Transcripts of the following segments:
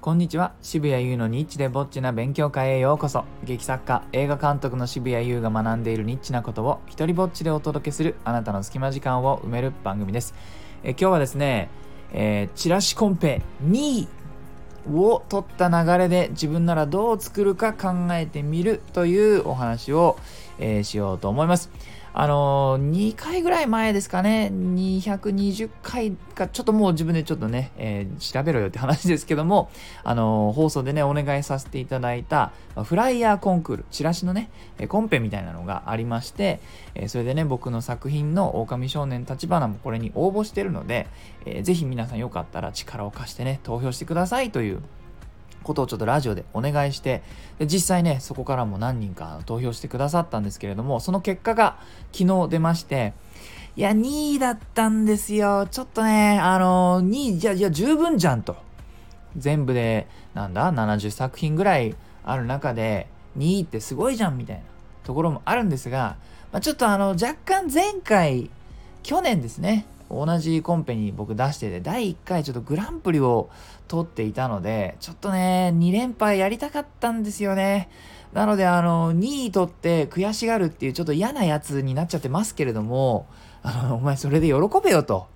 こんにちは。渋谷優のニッチでぼっちな勉強会へようこそ。劇作家映画監督の渋谷優が学んでいるニッチなことを一人ぼっちでお届けするあなたの隙間時間を埋める番組です。え今日はですね、えー、チラシコンペ2位を取った流れで自分ならどう作るか考えてみるというお話を、えー、しようと思います。あのー、2回ぐらい前ですかね、220回か、ちょっともう自分でちょっとね、えー、調べろよって話ですけども、あのー、放送でね、お願いさせていただいた、フライヤーコンクール、チラシのね、コンペみたいなのがありまして、えそれでね、僕の作品の狼少年立花もこれに応募してるので、えー、ぜひ皆さんよかったら力を貸してね、投票してくださいということをちょっとラジオでお願いしてで実際ねそこからも何人か投票してくださったんですけれどもその結果が昨日出ましていや2位だったんですよ。ちょっとねあの2位じゃじゃ十分じゃんと。全部でなんだ70作品ぐらいある中で2位ってすごいじゃんみたいなところもあるんですが、まあ、ちょっとあの若干前回去年ですね同じコンペに僕出してて第1回ちょっとグランプリを取っていたのでちょっとね2連敗やりたかったんですよね。なのであの2位取って悔しがるっていうちょっと嫌なやつになっちゃってますけれどもあのお前それで喜べよと。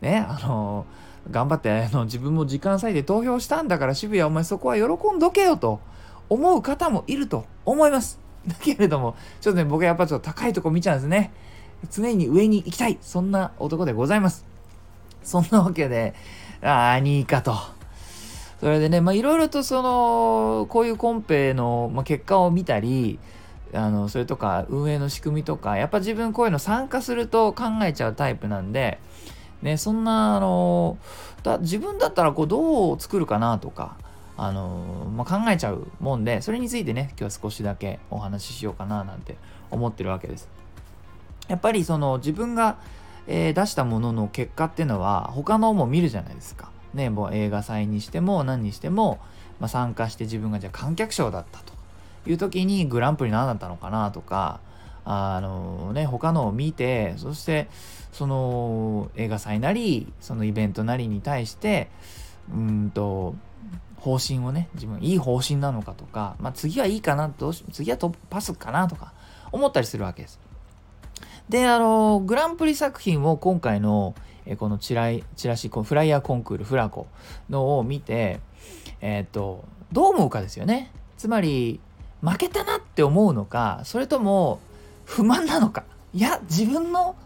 ねあの頑張ってあの自分も時間割いて投票したんだから渋谷お前そこは喜んどけよと。思う方もいると思います。だけれどもちょっとね僕はやっぱちょっと高いとこ見ちゃうんですね。常に上に行きたい。そんな男でございます。そんなわけでああ2位かと。それでねまあいろいろとそのこういうコンペの、まあ、結果を見たりあのそれとか運営の仕組みとかやっぱ自分こういうの参加すると考えちゃうタイプなんでねそんなあのだ自分だったらこうどう作るかなとかあのまあ、考えちゃうもんでそれについてね今日は少しだけお話ししようかななんて思ってるわけです。やっぱりその自分が、えー、出したものの結果っていうのは他のも見るじゃないですか。ね、もう映画祭にしても何にしても、まあ、参加して自分がじゃあ観客賞だったという時にグランプリ何だったのかなとかあのね他のを見てそしてその映画祭なりそのイベントなりに対してうんと方針をね自分いい方針なのかとか、まあ、次はいいかなどうし次はパスかなとか思ったりするわけです。で、あの、グランプリ作品を今回の、えこのチラチラシ、フライヤーコンクール、フラコのを見て、えっ、と、どう思うかですよね。つまり、負けたなって思うのか、それとも不満なのか。いや、自分の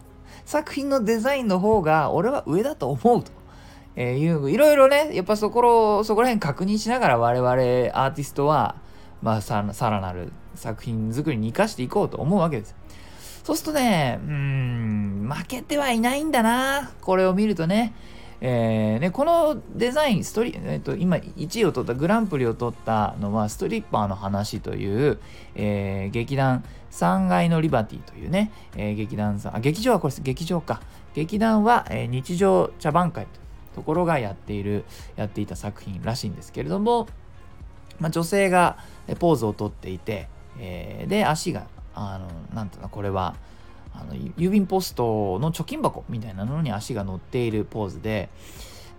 作品のデザインの方が俺は上だと思うと。えー、いういろいろねやっぱそこそこら辺確認しながら我々アーティストは、まあ、さらなる作品作りに生かしていこうと思うわけです。そうするとね、うん、負けてはいないんだな。これを見るとね。えー、ね、このデザイン、ストリえーと、今1位を取った、グランプリを取ったのは、ストリッパーの話という、えー、劇団3階のリバティというね、えー、劇団さん、あ、劇場はこれです、劇場か。劇団は、えー、日常茶番会というところがやっている、やっていた作品らしいんですけれども、まあ、女性がポーズをとっていて、えー、で、足があのなんていうのこれはあの郵便ポストの貯金箱みたいなのに足が乗っているポーズで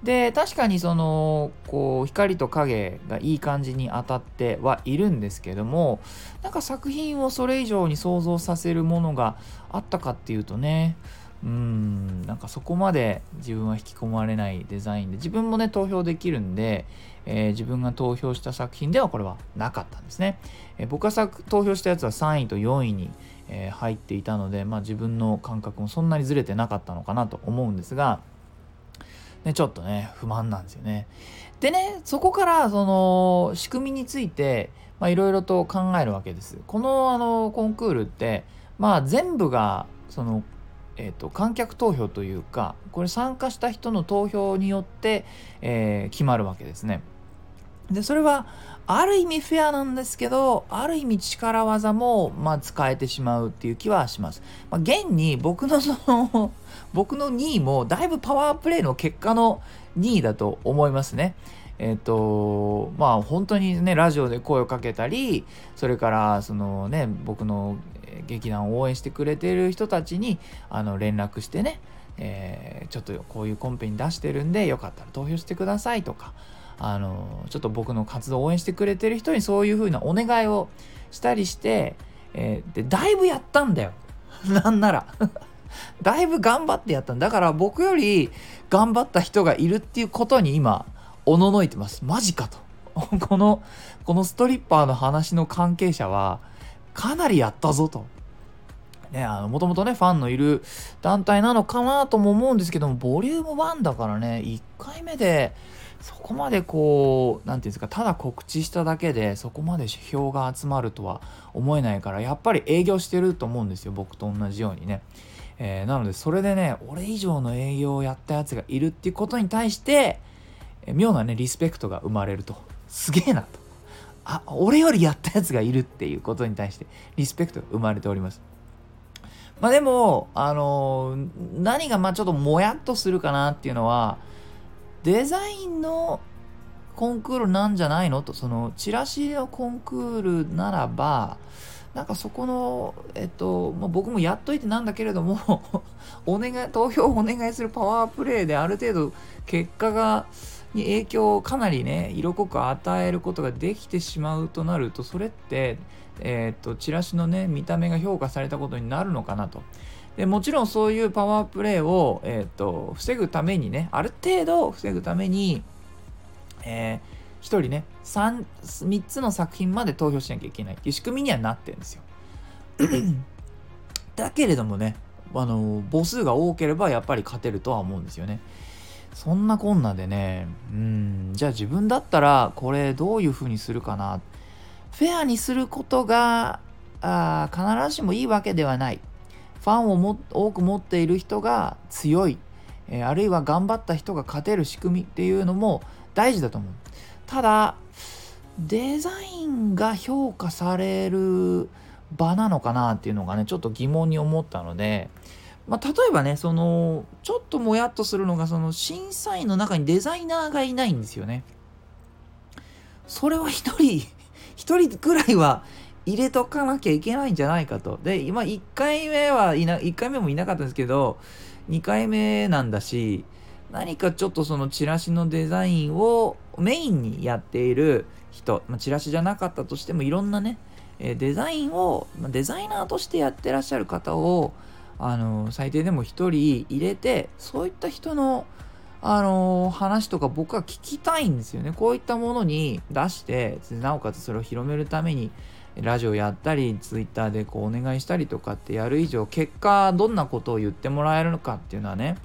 で確かにそのこう光と影がいい感じに当たってはいるんですけどもなんか作品をそれ以上に想像させるものがあったかっていうとねうんなんかそこまで自分は引き込まれないデザインで自分もね投票できるんでえー、自分が投票した作品ではこれはなかったんですね。えー、僕が投票したやつは3位と4位に、えー、入っていたので、まあ、自分の感覚もそんなにずれてなかったのかなと思うんですが、ね、ちょっとね不満なんですよね。でねそこからその仕組みについていろいろと考えるわけです。このあのコンクールってまあ全部がそのえーと、観客投票というかこれ参加した人の投票によって、えー、決まるわけですね。でそれはある意味フェアなんですけどある意味力技も、まあ、使えてしまうっていう気はします。まあ、現に僕のその 僕の2位もだいぶパワープレイの結果の2位だと思いますね。えっ、ー、とまあ本当にねラジオで声をかけたりそれからそのね僕の劇団を応援してくれてる人たちにあの連絡してね、えー、ちょっとこういうコンペに出してるんでよかったら投票してくださいとかあのちょっと僕の活動を応援してくれてる人にそういう風なお願いをしたりして、えー、でだいぶやったんだよ。なんなら。だいぶ頑張ってやったんだ。から僕より頑張った人がいるっていうことに今おののいてます。マジかと。このこのストリッパーの話の関係者はかなりやったぞとね、あの、もともとね、ファンのいる団体なのかなとも思うんですけども、ボリューム1だからね、1回目で、そこまでこう、何て言うんですか、ただ告知しただけで、そこまで指標が集まるとは思えないから、やっぱり営業してると思うんですよ、僕と同じようにね。えー、なので、それでね、俺以上の営業をやったやつがいるっていうことに対して、えー、妙なね、リスペクトが生まれると。すげえなと。あ、俺よりやったやつがいるっていうことに対して、リスペクトが生まれております。まあでも、あのー、何がまあちょっともやっとするかなっていうのは、デザインのコンクールなんじゃないの？と、そのチラシのコンクールならば、なんかそこの、えっと、まあ、僕もやっといてなんだけれども お願い、投票をお願いするパワープレイである程度結果が、に影響をかなりね、色濃く与えることができてしまうとなると、それって、えー、っとチラシのね見た目が評価されたことになるのかなと。でもちろんそういうパワープレイを、えー、っと防ぐためにねある程度防ぐために、えー、1人ね 3, 3つの作品まで投票しなきゃいけないっていう仕組みにはなってるんですよ。だけれどもねあの母数が多ければやっぱり勝てるとは思うんですよね。そんなこんなでねうんじゃあ自分だったらこれどういう風にするかなフェアにすることがあ必ずしもいいわけではない。ファンをも多く持っている人が強い、えー、あるいは頑張った人が勝てる仕組みっていうのも大事だと思う。ただ、デザインが評価される場なのかなっていうのがね、ちょっと疑問に思ったので、まあ、例えばね、その、ちょっともやっとするのが、その審査員の中にデザイナーがいないんですよね。それは一人 1人ぐらいは入れとかなきゃいけないんじゃないかと。で、今1回目はいな、1回目もいなかったんですけど、2回目なんだし、何かちょっとそのチラシのデザインをメインにやっている人、まあ、チラシじゃなかったとしてもいろんなね、デザインを、デザイナーとしてやってらっしゃる方を、あの最低でも1人入れて、そういった人のあの、話とか僕は聞きたいんですよね。こういったものに出して、なおかつそれを広めるために、ラジオやったり、ツイッターでこうお願いしたりとかってやる以上、結果どんなことを言ってもらえるのかっていうのはね、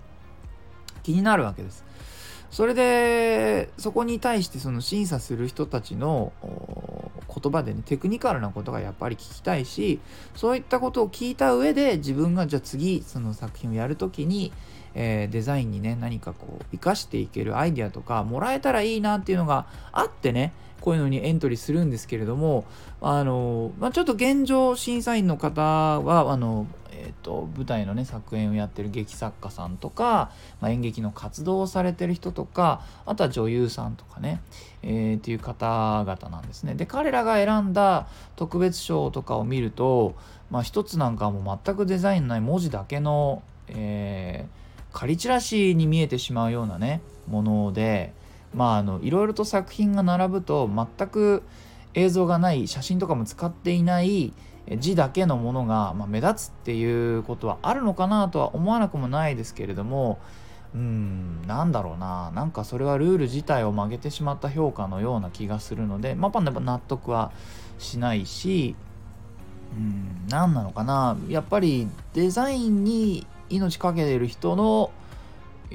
気になるわけです。それで、そこに対してその審査する人たちの言葉でね、テクニカルなことがやっぱり聞きたいし、そういったことを聞いた上で自分がじゃあ次その作品をやる時に、えー、デザインにね何かこう生かしていけるアイデアとかもらえたらいいなっていうのがあってねこういうのにエントリーするんですけれどもあの、まあ、ちょっと現状審査員の方はあの、えーと、舞台のね作演をやってる劇作家さんとか、まあ、演劇の活動をされてる人とかあとは女優さんとかね、えー、っていう方々なんですね。で彼らが選んだ特別賞とかを見ると、まあ、一つなんかもう全くデザインない文字だけの、えー仮チラシに見えてしまうようなねものでまああのいろいろと作品が並ぶと全く映像がない写真とかも使っていない字だけのものが、まあ、目立つっていうことはあるのかなとは思わなくもないですけれどもうんなんだろうななんかそれはルール自体を曲げてしまった評価のような気がするのでまあやっぱ納得はしないしうん何なのかなやっぱりデザインに命かけてる人の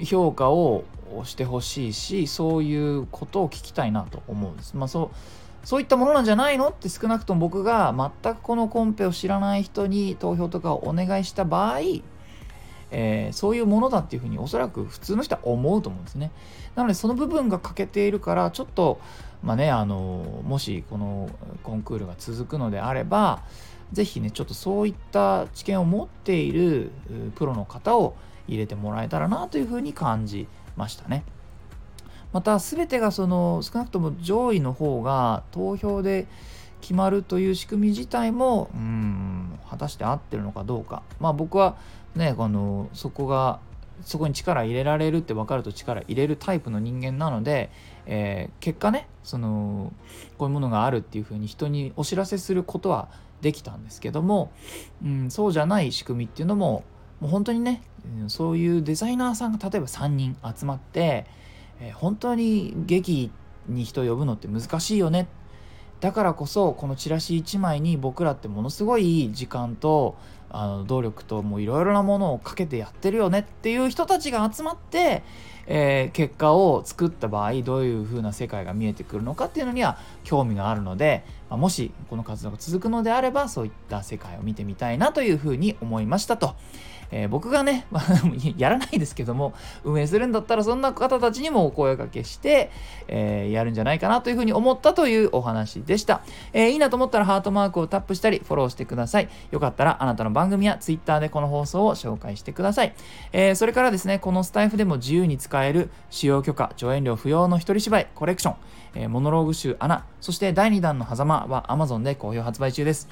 評価をしてほしいしそういうことを聞きたいなと思うんです。まあ、そうそういったものなんじゃないのって少なくとも僕が全くこのコンペを知らない人に投票とかをお願いした場合、えー、そういうものだっていうふうにおそらく普通の人は思うと思うんですね。なのでその部分が欠けているからちょっとまあねあのもしこのコンクールが続くのであればぜひね、ちょっとそういった知見を持っているプロの方を入れてもらえたらなというふうに感じましたね。また、全てがその少なくとも上位の方が投票で決まるという仕組み自体も、うん、果たして合ってるのかどうか。まあ僕はね、このそこがそこに力入れられるって分かると力入れるタイプの人間なので、えー、結果ねそのこういうものがあるっていうふうに人にお知らせすることはできたんですけども、うん、そうじゃない仕組みっていうのももう本当にねそういうデザイナーさんが例えば3人集まって、えー、本当に劇に人を呼ぶのって難しいよね。だからこそこのチラシ1枚に僕らってものすごい時間とあの努力ともういろいろなものをかけてやってるよね。っていう人たちが集まって、えー、結果を作った場合どういう風な世界が見えてくるのかっていうのには興味があるので、まあ、もしこの活動が続くのであればそういった世界を見てみたいなというふうに思いましたと。えー、僕がね、やらないですけども、運営するんだったらそんな方たちにもお声掛けして、えー、やるんじゃないかなというふうに思ったというお話でした。えー、いいなと思ったらハートマークをタップしたり、フォローしてください。よかったらあなたの番組や Twitter でこの放送を紹介してください。えそれからですね、このスタイフでも自由に使える使用許可、上演料不要の一人芝居、コレクション、えモノローグ集穴、そして第2弾の狭間は Amazon で好評発売中です。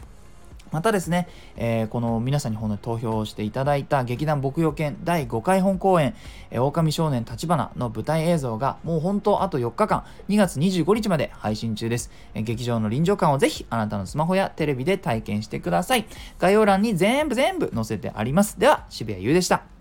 またですね、えー、この皆さんに本当に投票していただいた劇団牧羊犬第5回本公演、えー、狼少年立花の舞台映像がもう本当あと4日間、2月25日まで配信中です。えー、劇場の臨場感をぜひあなたのスマホやテレビで体験してください。概要欄に全部全部載せてあります。では、渋谷優でした。